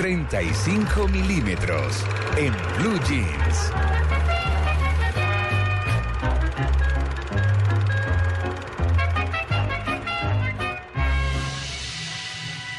35 milímetros en Blue Jeans.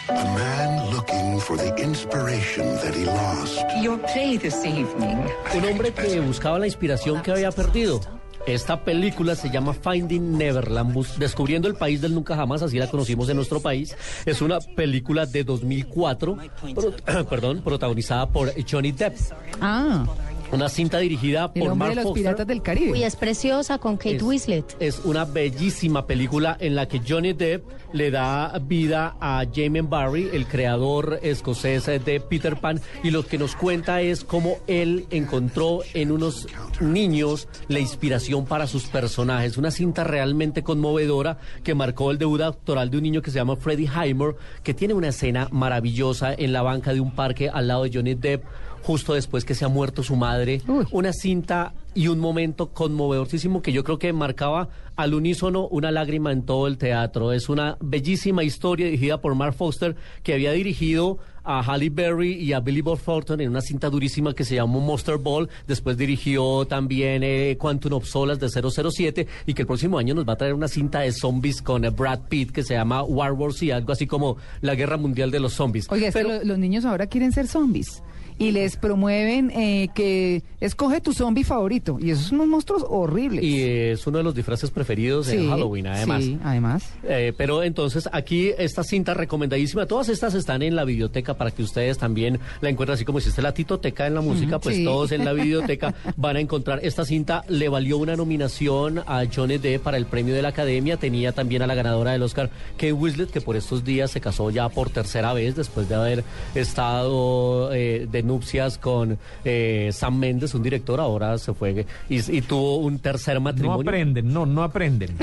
A man looking for the inspiration that he lost. Your play this evening. Un hombre que buscaba la inspiración que había perdido. Esta película se llama Finding Neverland, descubriendo el país del nunca jamás, así la conocimos en nuestro país. Es una película de 2004, pro- perdón, protagonizada por Johnny Depp. Ah, Una cinta dirigida por Mark de los Foster. piratas del Caribe. Uy, es preciosa con Kate Es- Winslet. Es una bellísima película en la que Johnny Depp le da vida a Jamie Barry, el creador escocés de Peter Pan, y lo que nos cuenta es cómo él encontró en unos niños la inspiración para sus personajes. Una cinta realmente conmovedora que marcó el debut actoral de un niño que se llama Freddie Highmore, que tiene una escena maravillosa en la banca de un parque al lado de Johnny Depp justo después que se ha muerto su madre. Uy. Una cinta y un momento conmovedorísimo que yo creo que marcaba al unísono una lágrima en todo el teatro. Es una bellísima historia dirigida por Mark Foster que había dirigido a Halle Berry y a Billy Bob Thornton en una cinta durísima que se llamó Monster Ball. Después dirigió también eh, Quantum of Solace de 007 y que el próximo año nos va a traer una cinta de zombies con eh, Brad Pitt que se llama War Wars y algo así como la guerra mundial de los zombies. Oiga, es que Pero- lo- los niños ahora quieren ser zombies. Y les promueven eh, que escoge tu zombie favorito. Y esos son unos monstruos horribles. y es uno de los disfraces preferidos en Sí, Halloween, además. Sí, además. Eh, pero entonces aquí esta cinta recomendadísima, todas estas están en la biblioteca para que ustedes también la encuentren, así como hiciste la titoteca en la música, pues sí. todos en la biblioteca van a encontrar esta cinta. Le valió una nominación a Johnny Depp para el premio de la Academia, tenía también a la ganadora del Oscar, Kate Winslet, que por estos días se casó ya por tercera vez después de haber estado eh, de nupcias con eh, Sam Mendes, un director, ahora se fue y, y tuvo un tercer No matrimonio. aprenden, no, no aprenden.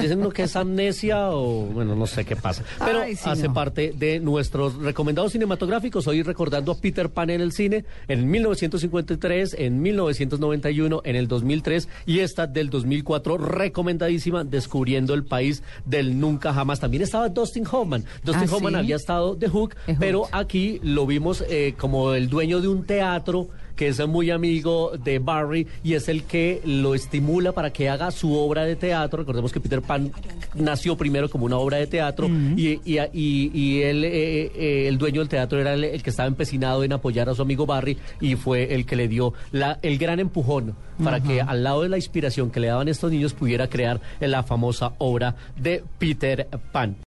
Dicen uno que es amnesia o bueno, no sé qué pasa. Pero Ay, sí, hace no. parte de nuestros recomendados cinematográficos. Hoy recordando a Peter Pan en el cine en 1953, en 1991, en el 2003 y esta del 2004 recomendadísima Descubriendo el país del nunca jamás. También estaba Dustin Hoffman. Dustin ¿Ah, Hoffman sí? había estado de Hook, De Hook. pero aquí lo vimos eh, como el dueño de un teatro que es muy amigo de Barry y es el que lo estimula para que haga su obra de teatro. Recordemos que Peter Pan nació primero como una obra de teatro y, y, y- y él, eh, eh, el dueño del teatro era el, el que estaba empecinado en apoyar a su amigo Barry y fue el que le dio la, el gran empujón para que al lado de la inspiración que le daban estos niños pudiera crear la famosa obra de Peter Pan.